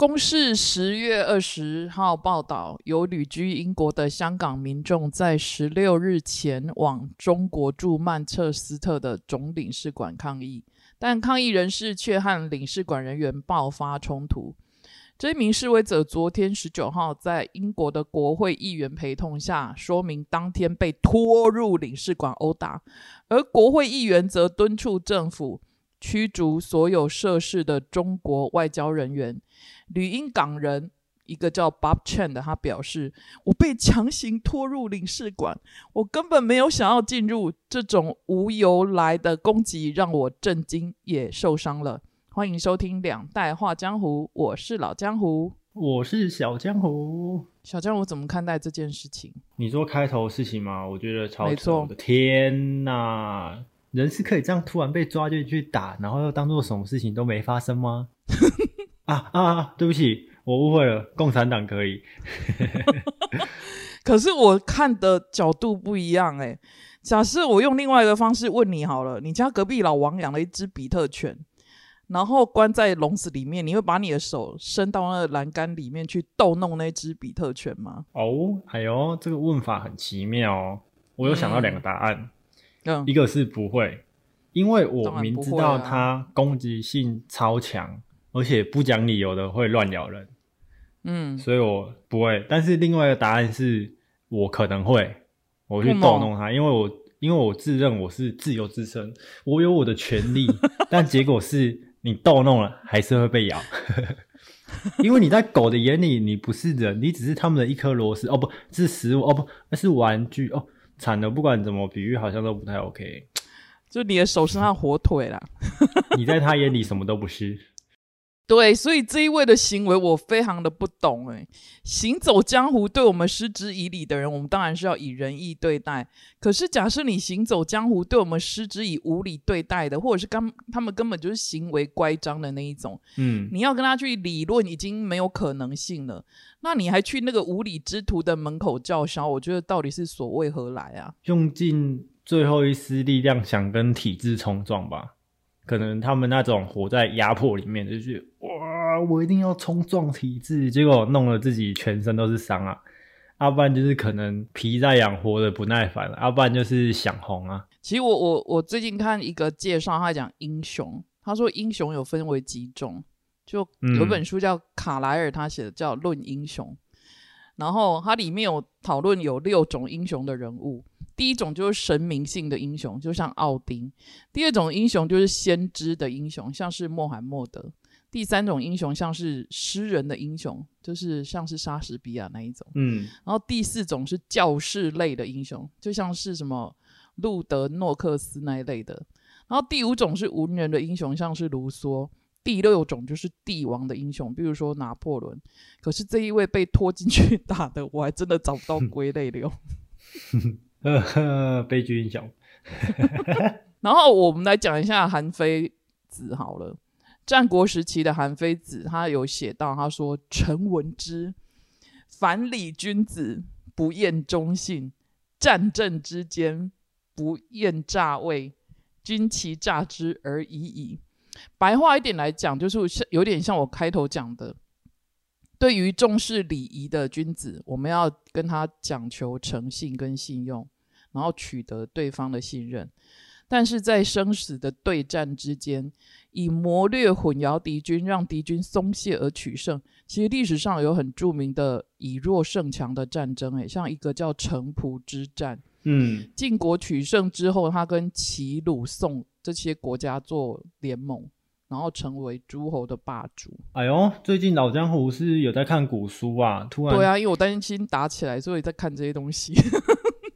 公示十月二十号报道，有旅居英国的香港民众在十六日前往中国驻曼彻斯特的总领事馆抗议，但抗议人士却和领事馆人员爆发冲突。这名示威者昨天十九号在英国的国会议员陪同下，说明当天被拖入领事馆殴打，而国会议员则敦促政府驱逐所有涉事的中国外交人员。旅英港人一个叫 Bob Chen 的，他表示：“我被强行拖入领事馆，我根本没有想要进入。这种无由来的攻击让我震惊，也受伤了。”欢迎收听《两代画江湖》，我是老江湖，我是小江湖。小江湖怎么看待这件事情？你说开头事情吗？我觉得超没错的天哪！人是可以这样突然被抓进去打，然后又当做什么事情都没发生吗？啊啊啊！对不起，我误会了。共产党可以，可是我看的角度不一样诶、假设我用另外一个方式问你好了，你家隔壁老王养了一只比特犬，然后关在笼子里面，你会把你的手伸到那个栏杆里面去逗弄那只比特犬吗？哦，哎呦，这个问法很奇妙哦。我有想到两个答案，嗯一个是不会，因为我明知道它攻击性超强，而且不讲理由的会乱咬人，嗯，所以我不会。但是另外一个答案是我可能会，我去逗弄它，因为我因为我自认我是自由之身，我有我的权利，但结果是你逗弄了还是会被咬。因为你在狗的眼里，你不是人，你只是他们的一颗螺丝哦，不是食物哦，不那是玩具哦，惨了，不管怎么比喻，好像都不太 OK。就你的手是他火腿啦。你在他眼里什么都不是。对，所以这一位的行为我非常的不懂哎。行走江湖对我们失之以礼的人，我们当然是要以仁义对待。可是假设你行走江湖对我们失之以无礼对待的，或者是刚他们根本就是行为乖张的那一种，嗯，你要跟他去理论已经没有可能性了。那你还去那个无理之徒的门口叫嚣，我觉得到底是所谓何来啊？用尽最后一丝力量想跟体制冲撞吧。可能他们那种活在压迫里面，就是哇，我一定要冲撞体制，结果弄得自己全身都是伤啊。要不然就是可能皮在痒，活的不耐烦了；要不然就是想红啊。其实我我我最近看一个介绍，他讲英雄，他说英雄有分为几种，就有本书叫卡莱尔他写的叫《论英雄》，然后它里面有讨论有六种英雄的人物。第一种就是神明性的英雄，就像奥丁；第二种英雄就是先知的英雄，像是穆罕默德；第三种英雄像是诗人的英雄，就是像是莎士比亚那一种。嗯，然后第四种是教士类的英雄，就像是什么路德诺克斯那一类的。然后第五种是文人的英雄，像是卢梭。第六种就是帝王的英雄，比如说拿破仑。可是这一位被拖进去 打的，我还真的找不到归类流。呵呵，悲剧英雄。然后我们来讲一下韩非子好了。战国时期的韩非子，他有写到，他说：“臣闻之，凡礼君子不厌忠信，战阵之间不厌诈位，君其诈之而已矣。”白话一点来讲，就是像有点像我开头讲的，对于重视礼仪的君子，我们要跟他讲求诚信跟信用，然后取得对方的信任。但是在生死的对战之间，以谋略混淆敌军，让敌军松懈而取胜。其实历史上有很著名的以弱胜强的战争，诶，像一个叫城濮之战。嗯，晋国取胜之后，他跟齐、鲁、宋这些国家做联盟，然后成为诸侯的霸主。哎呦，最近老江湖是有在看古书啊，突然对啊，因为我担心打起来，所以在看这些东西。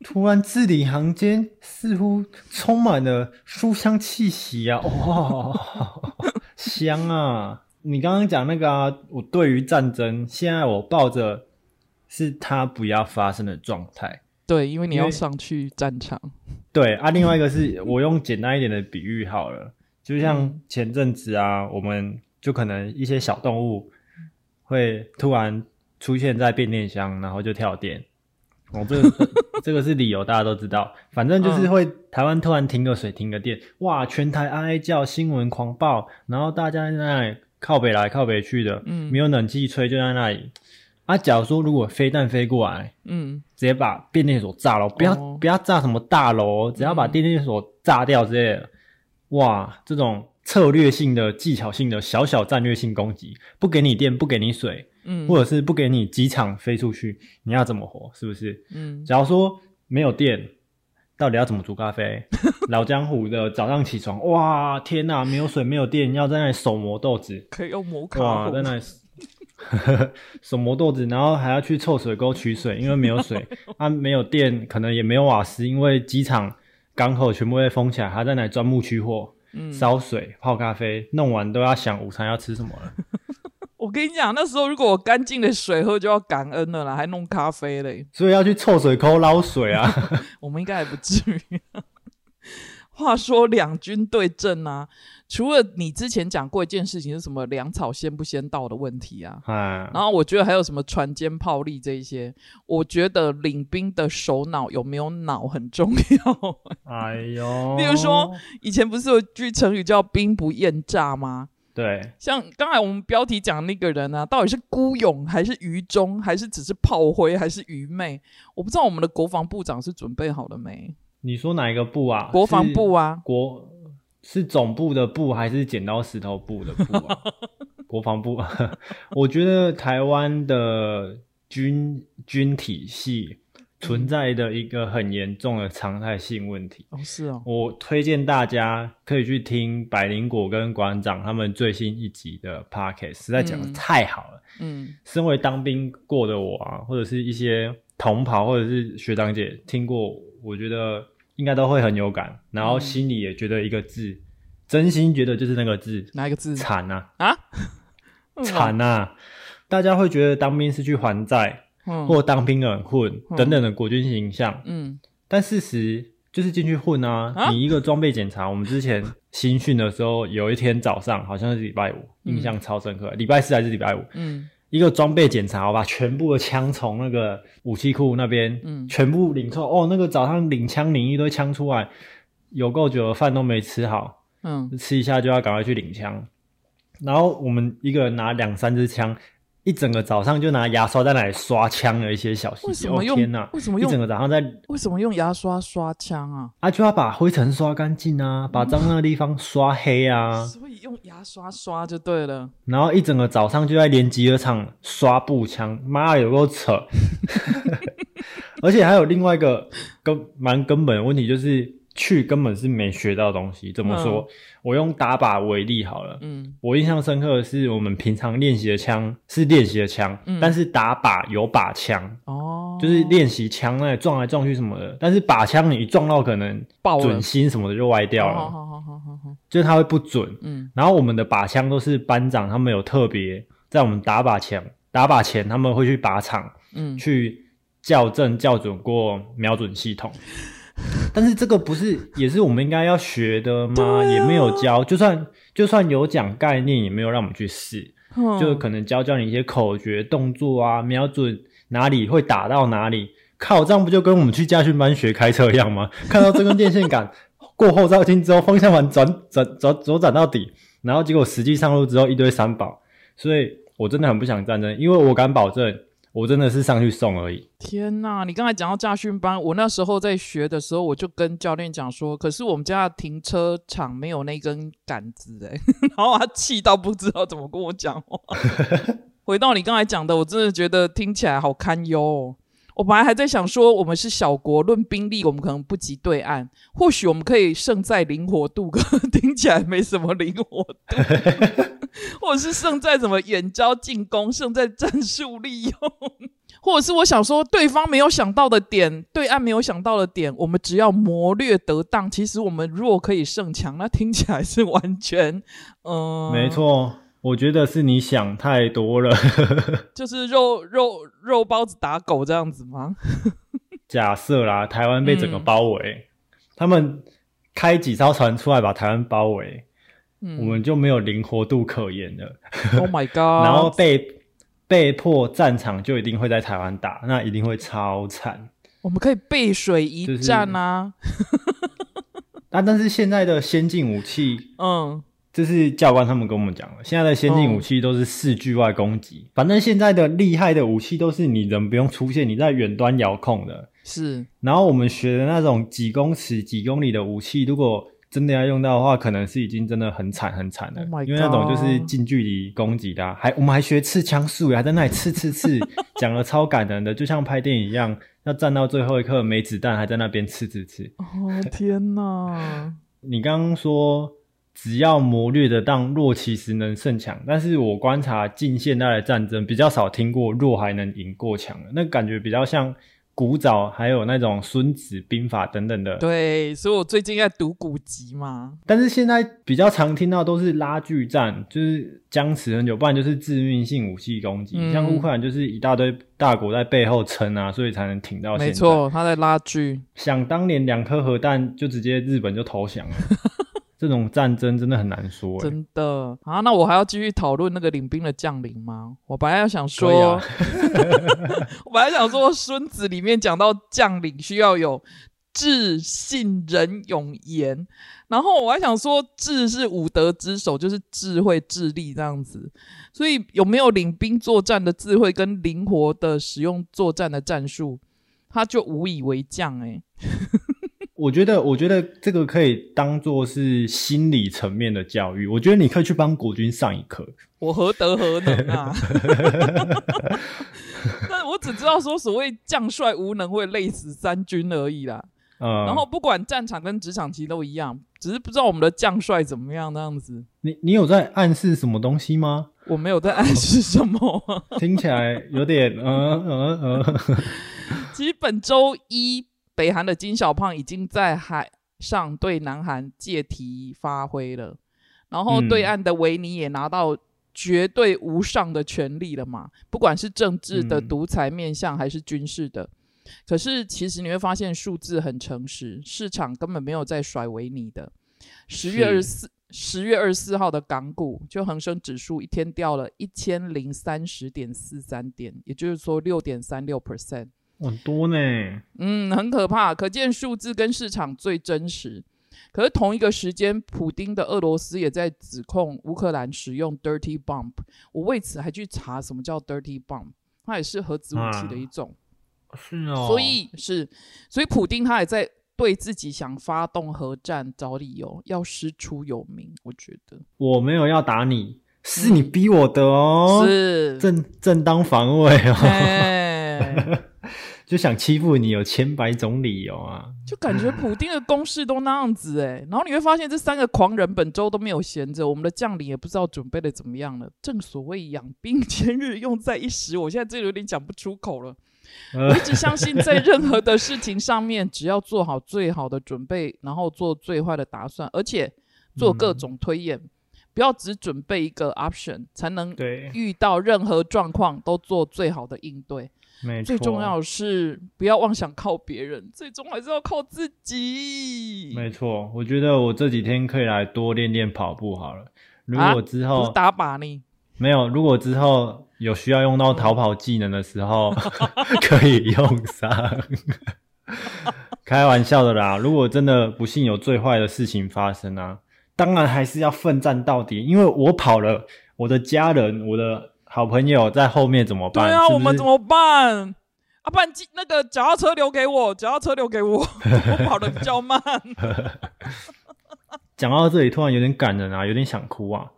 突然字里行间似乎充满了书香气息啊！哇，香啊！你刚刚讲那个啊，我对于战争，现在我抱着是它不要发生的状态。对，因为你要上去战场。对啊，另外一个是 我用简单一点的比喻好了，就像前阵子啊，我们就可能一些小动物会突然出现在变电箱，然后就跳电。哦，这个 这个是理由，大家都知道。反正就是会、台湾突然停个水、停个电，哇，全台哀哀叫，新闻狂暴，然后大家在那里靠北来靠北去的，嗯没有冷气吹就在那里。啊，假如说如果飞弹飞过来，嗯直接把变电所炸了，不要、哦不要炸什么大楼，只要把变电所炸掉之类的。哇，这种策略性的、技巧性的小小战略性攻击，不给你电，不给你水，嗯或者是不给你机场飞出去，你要怎么活？是不是？嗯假如说没有电，到底要怎么煮咖啡？老江湖的早上起床，哇，天哪，没有水，没有电，要在那里手磨豆子，可以用摩卡哇，壶在那里 手磨豆子，然后还要去臭水沟取水，因为没有水，啊，没有电，可能也没有瓦斯，因为机场、港口全部被封起来，还在那里钻木取火，嗯烧水、泡咖啡，弄完都要想午餐要吃什么了。我跟你讲，那时候如果我干净的水喝，就要感恩了啦，还弄咖啡嘞。所以要去臭水沟捞水啊！我们应该还不至于。话说两军对阵啊，除了你之前讲过一件事情是什么粮草先不先到的问题啊，嗯，然后我觉得还有什么船坚炮利这一些，我觉得领兵的首脑有没有脑很重要。哎呦，比如说，以前不是有句成语叫“兵不厌诈”吗？对，像刚才我们标题讲那个人啊，到底是孤勇还是愚忠，还是只是炮灰，还是愚昧？我不知道我们的国防部长是准备好了没？你说哪一个部啊？国防部啊？啊，国是总部的部还是剪刀石头布的部啊？国防部，我觉得台湾的军军体系存在的一个很严重的常态性问题。哦是哦，我推荐大家可以去听百灵果跟馆长他们最新一集的 podcast，实在讲的嗯太好了。嗯身为当兵过的我啊，或者是一些同袍或者是学长姐听过，我觉得应该都会很有感，然后心里也觉得一个字，真心觉得就是那个字哪一个字惨啊，啊？惨啊！大家会觉得当兵是去还债，嗯或当兵的很混嗯等等的国军形象，嗯但事实就是进去混啊！啊你一个装备检查，我们之前新训的时候，有一天早上好像是礼拜五，印象超深刻，礼拜四还是礼拜五，嗯一个装备检查，我把全部的枪从那个武器库那边，嗯全部领出。哦，那个早上领枪领一堆枪出来，有够久的饭都没吃好，嗯，吃一下就要赶快去领枪。然后我们一个人拿两三支枪，一整个早上就拿牙刷在那里刷枪的一些小细节。为什么用哦天哪！为什么用一整个早上在为什么用牙刷刷枪啊？啊，就要把灰尘刷干净啊，把脏的地方刷黑啊，所以用牙刷刷就对了。然后一整个早上就在连集合场刷步枪，妈的有够扯！而且还有另外一个根蛮根本的问题，就是去根本是没学到东西。怎么说？我用打靶为例好了。嗯我印象深刻的是，我们平常练习的枪是练习的枪，嗯但是打靶有靶枪，哦，就是练习枪那撞来撞去什么的。但是靶枪你一撞到，可能爆准心什么的就歪掉了，好好好好好好，就是它会不准。嗯然后我们的靶枪都是班长他们有特别在我们打靶前打靶前他们会去靶场嗯去校正校准过瞄准系统。但是这个不是也是我们应该要学的吗？啊也没有教，就算就算有讲概念，也没有让我们去试，嗯就可能教教你一些口诀、动作啊，瞄准哪里会打到哪里。靠，这样不就跟我们去驾训班学开车一样吗？看到这根电线杆过后照镜之后，方向盘转转转左转到底，然后结果实际上路之后一堆三宝，所以我真的很不想战争，因为我敢保证，我真的是上去送而已。天哪！你刚才讲到驾训班，我那时候在学的时候，我就跟教练讲说，可是我们家的停车场没有那根杆子哎，然后他气到不知道怎么跟我讲话。回到你刚才讲的，我真的觉得听起来好堪忧哦。我本来还在想说，我们是小国，论兵力我们可能不及对岸，或许我们可以胜在灵活度，可 听起来没什么灵活度，或者是胜在什么远交近攻，胜在战术利用。或者是我想说，对方没有想到的点，对岸没有想到的点，我们只要谋略得当，其实我们弱可以胜强，那听起来是完全，嗯、没，错，我觉得是你想太多了。就是肉肉肉包子打狗这样子吗？假设啦，台湾被整个嗯包围，他们开几艘船出来把台湾包围，嗯我们就没有灵活度可言了。，Oh my god！然后被被迫战场就一定会在台湾打，那一定会超惨。我们可以背水一战啊，但但是现在的先进武器嗯，这是教官他们跟我们讲的。现在的先进武器都是四距外攻击，反正现在的厉害的武器都是你人不用出现，你在远端遥控的。是，然后我们学的那种几公尺、几公里的武器，如果真的要用到的话，可能是已经真的很惨很惨了。因为那种就是近距离攻击的，还我们还学刺枪术，还在那里刺刺刺，讲了超感人的，就像拍电影一样，要站到最后一刻没子弹，还在那边刺刺刺。哦天哪！你刚刚说。只要谋略的当弱，其实能胜强。但是我观察近现代的战争，比较少听过弱还能赢过强的，那感觉比较像古早，还有那种《孙子兵法》等等的。对，所以我最近在读古籍嘛。但是现在比较常听到都是拉锯战，就是僵持很久，不然就是致命性武器攻击。像乌克兰就是一大堆大国在背后撑啊，所以才能挺到现在。没错，他在拉锯。想当年两颗核弹就直接日本就投降了。这种战争真的很难说，真的啊！那我还要继续讨论那个领兵的将领吗？我本来要想说，我本来想说，《孙子》里面讲到将领需要有智、信、仁、勇、严，然后我还想说，智是五德之首，就是智慧、智力这样子。所以有没有领兵作战的智慧跟灵活的使用作战的战术，他就无以为将哎。我觉得，我觉得这个可以当做是心理层面的教育。我觉得你可以去帮国军上一课。我何德何能啊？但我只知道说，所谓将帅无能会累死三军而已啦。嗯。然后不管战场跟职场其实都一样，只是不知道我们的将帅怎么样那样子。你你有在暗示什么东西吗？我没有在暗示什么。听起来有点嗯嗯嗯。其实本周一。北韩的金小胖已经在海上对南韩借题发挥了，然后对岸的维尼也拿到绝对无上的权利了嘛？不管是政治的独裁面向还是军事的，可是其实你会发现数字很诚实，市场根本没有在甩维尼的。十月二十四十月二十四号的港股就恒生指数一天掉了一千零三十点四三点，也就是说六点三六 percent。很多呢，嗯，很可怕，可见数字跟市场最真实。可是同一个时间，普丁的俄罗斯也在指控乌克兰使用 dirty bomb。我为此还去查什么叫 dirty bomb，它也是核子武器的一种。是哦，所以是，所以普丁他也在对自己想发动核战找理由，要师出有名。我觉得我没有要打你，是你逼我的哦，是正正当防卫哦。就想欺负你，有千百种理由啊！就感觉普丁的攻势都那样子哎，然后你会发现这三个狂人本周都没有闲着，我们的将领也不知道准备的怎么样了。正所谓养兵千日，用在一时，我现在这有点讲不出口了。我一直相信，在任何的事情上面，只要做好最好的准备，然后做最坏的打算，而且做各种推演，不要只准备一个 option，才能遇到任何状况都做最好的应对。最重要是不要妄想靠别人，最终还是要靠自己。没错，我觉得我这几天可以来多练练跑步好了。如果之后打靶呢？没有，如果之后有需要用到逃跑技能的时候，可以用上。开玩笑的啦，如果真的不幸有最坏的事情发生啊，当然还是要奋战到底，因为我跑了，我的家人，我的。好朋友在后面怎么办？对啊，我们怎么办？啊，不然那个脚踏车留给我，脚踏车留给我，我跑的比较慢。讲到这里，突然有点感人啊，有点想哭啊。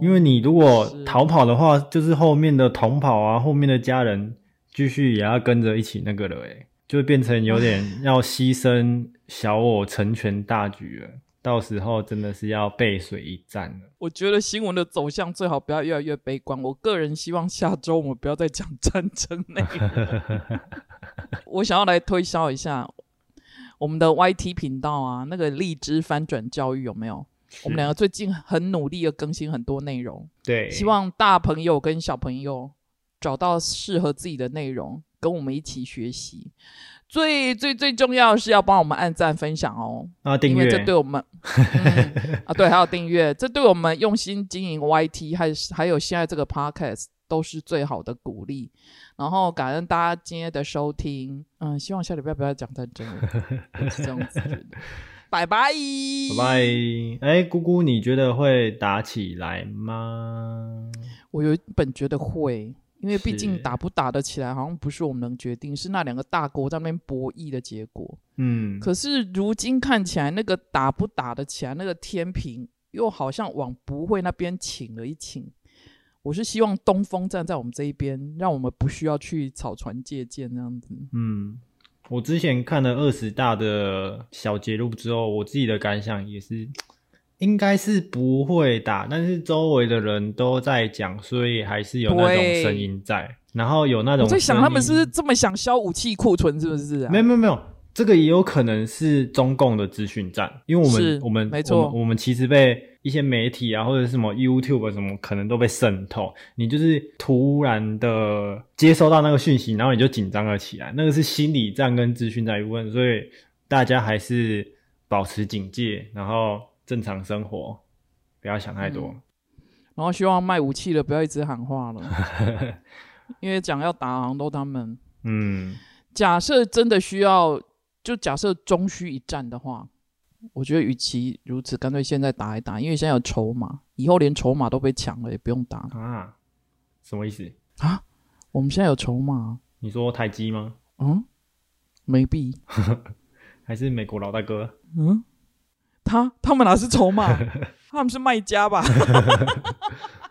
因为你如果逃跑的话，就是后面的同跑啊，后面的家人继续也要跟着一起那个了，诶就会变成有点要牺牲小我成全大局了。到时候真的是要背水一战了。我觉得新闻的走向最好不要越来越悲观。我个人希望下周我们不要再讲战争内容。我想要来推销一下我们的 YT 频道啊，那个荔枝翻转教育有没有？我们两个最近很努力的更新很多内容。对，希望大朋友跟小朋友找到适合自己的内容，跟我们一起学习。最最最重要的是要帮我们按赞分享哦，啊，订阅，因为这对我们 啊，对，还有订阅，这对我们用心经营 YT，还还有现在这个 Podcast 都是最好的鼓励。然后感恩大家今天的收听，嗯，希望下礼拜不要讲战争，是这样子觉得。拜拜，拜拜。哎，姑姑，你觉得会打起来吗？我有本觉得会，因为毕竟打不打得起来，好像不是我们能决定，是那两个大国在那边博弈的结果。嗯，可是如今看起来，那个打不打得起来，那个天平又好像往不会那边倾了一倾。我是希望东风站在我们这一边，让我们不需要去草船借箭这样子。嗯，我之前看了二十大的小节录之后，我自己的感想也是，应该是不会打，但是周围的人都在讲，所以还是有那种对声音在，然后有那种我在想，他们是不是这么想消武器库存？是不是啊？没有没有没有，这个也有可能是中共的资讯战，因为我是们我们没错我们其实被一些媒体啊或者是什么 YouTube 什么可能都被渗透，你就是突然的接收到那个讯息，然后你就紧张了起来，那个是心理战跟资讯战一部分，所以大家还是保持警戒，然后正常生活，不要想太多。然后希望卖武器的不要一直喊话了，因为讲要打好像都他们。嗯假设真的需要，就假设终需一战的话，我觉得与其如此，干脆现在打一打，因为现在有筹码，以后连筹码都被抢了，也不用打啊，什么意思？啊。我们现在有筹码，你说台积吗？嗯，没币，还是美国老大哥？嗯，他他们哪是筹码？他们是卖家吧？